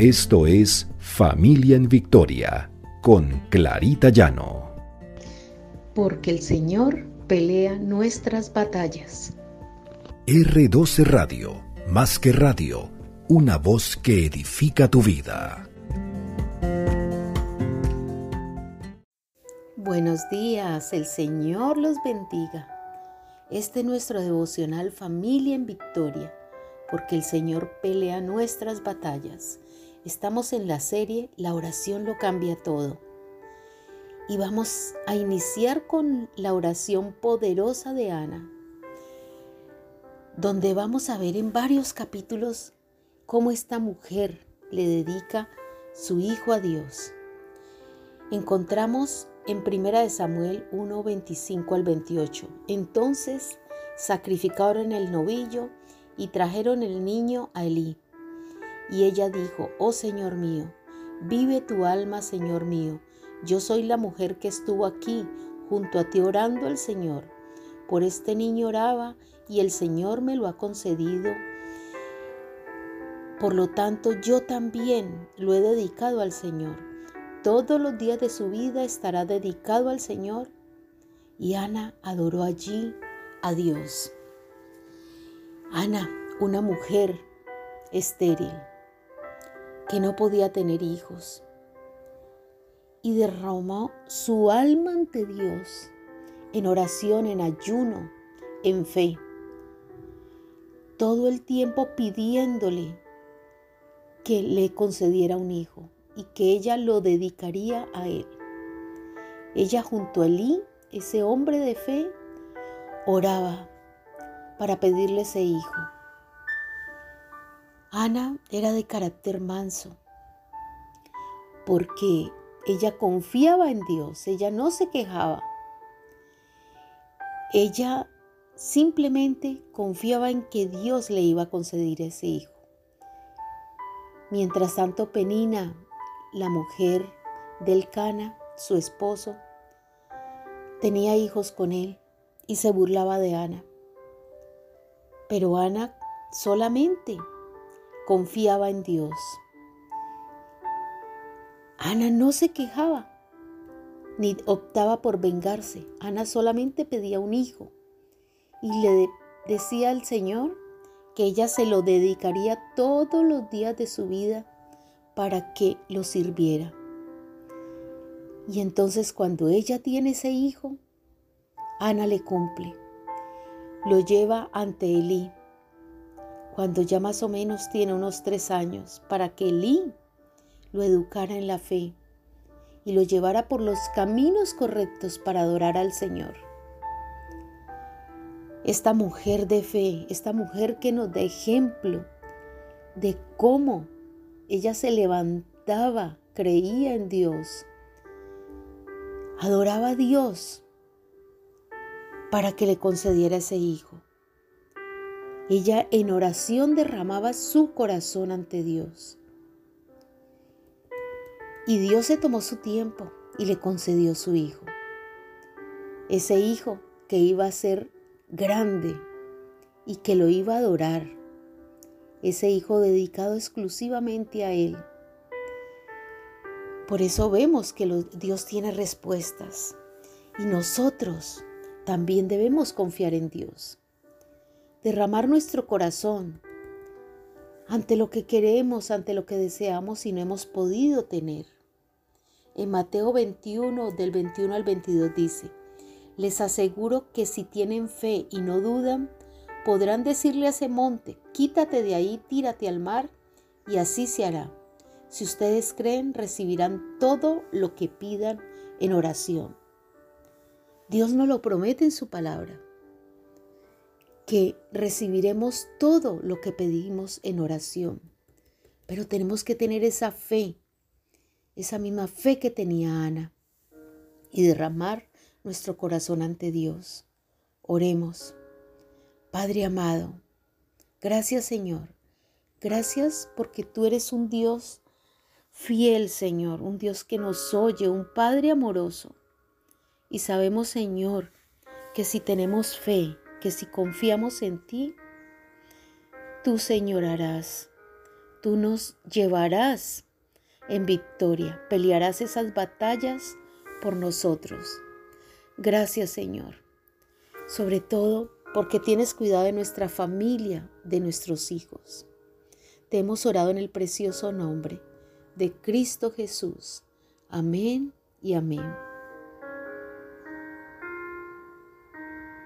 Esto es Familia en Victoria con Clarita Llano. Porque el Señor pelea nuestras batallas. R12 Radio, más que radio, una voz que edifica tu vida. Buenos días, el Señor los bendiga. Este es nuestro devocional Familia en Victoria, porque el Señor pelea nuestras batallas. Estamos en la serie La oración lo cambia todo. Y vamos a iniciar con la oración poderosa de Ana, donde vamos a ver en varios capítulos cómo esta mujer le dedica su hijo a Dios. Encontramos en 1 Samuel 1, 25 al 28. Entonces sacrificaron el novillo y trajeron el niño a Elí. Y ella dijo, oh Señor mío, vive tu alma, Señor mío. Yo soy la mujer que estuvo aquí junto a ti orando al Señor. Por este niño oraba y el Señor me lo ha concedido. Por lo tanto, yo también lo he dedicado al Señor. Todos los días de su vida estará dedicado al Señor. Y Ana adoró allí a Dios. Ana, una mujer estéril, que no podía tener hijos y derramó su alma ante Dios en oración, en ayuno, en fe. Todo el tiempo pidiéndole que le concediera un hijo y que ella lo dedicaría a él. Ella junto a Elí, ese hombre de fe, oraba para pedirle ese hijo. Ana era de carácter manso, porque ella confiaba en Dios, ella no se quejaba. Ella simplemente confiaba en que Dios le iba a conceder ese hijo. Mientras tanto, Penina, la mujer del Cana, su esposo, tenía hijos con él y se burlaba de Ana. Pero Ana solamente confiaba en Dios. Ana no se quejaba ni optaba por vengarse. Ana solamente pedía un hijo y le decía al Señor que ella se lo dedicaría todos los días de su vida para que lo sirviera. Y entonces cuando ella tiene ese hijo, Ana le cumple. Lo lleva ante Elí cuando ya más o menos tiene unos tres años, para que Elí lo educara en la fe y lo llevara por los caminos correctos para adorar al Señor. Esta mujer de fe, esta mujer que nos da ejemplo de cómo ella se levantaba, creía en Dios, adoraba a Dios para que le concediera ese hijo. Ella en oración derramaba su corazón ante Dios. Y Dios se tomó su tiempo y le concedió su hijo. Ese hijo que iba a ser grande y que lo iba a adorar. Ese hijo dedicado exclusivamente a Él. Por eso vemos que Dios tiene respuestas y nosotros también debemos confiar en Dios derramar nuestro corazón ante lo que queremos, ante lo que deseamos y no hemos podido tener. En Mateo 21, del 21 al 22 dice, les aseguro que si tienen fe y no dudan, podrán decirle a ese monte, quítate de ahí, tírate al mar, y así se hará. Si ustedes creen, recibirán todo lo que pidan en oración. Dios nos lo promete en su palabra que recibiremos todo lo que pedimos en oración. Pero tenemos que tener esa fe, esa misma fe que tenía Ana, y derramar nuestro corazón ante Dios. Oremos. Padre amado, gracias Señor. Gracias porque tú eres un Dios fiel, Señor, un Dios que nos oye, un Padre amoroso. Y sabemos, Señor, que si tenemos fe, que si confiamos en ti, tú, Señor, harás. tú nos llevarás en victoria, pelearás esas batallas por nosotros. Gracias Señor, sobre todo porque tienes cuidado de nuestra familia, de nuestros hijos. Te hemos orado en el precioso nombre de Cristo Jesús. Amén y amén.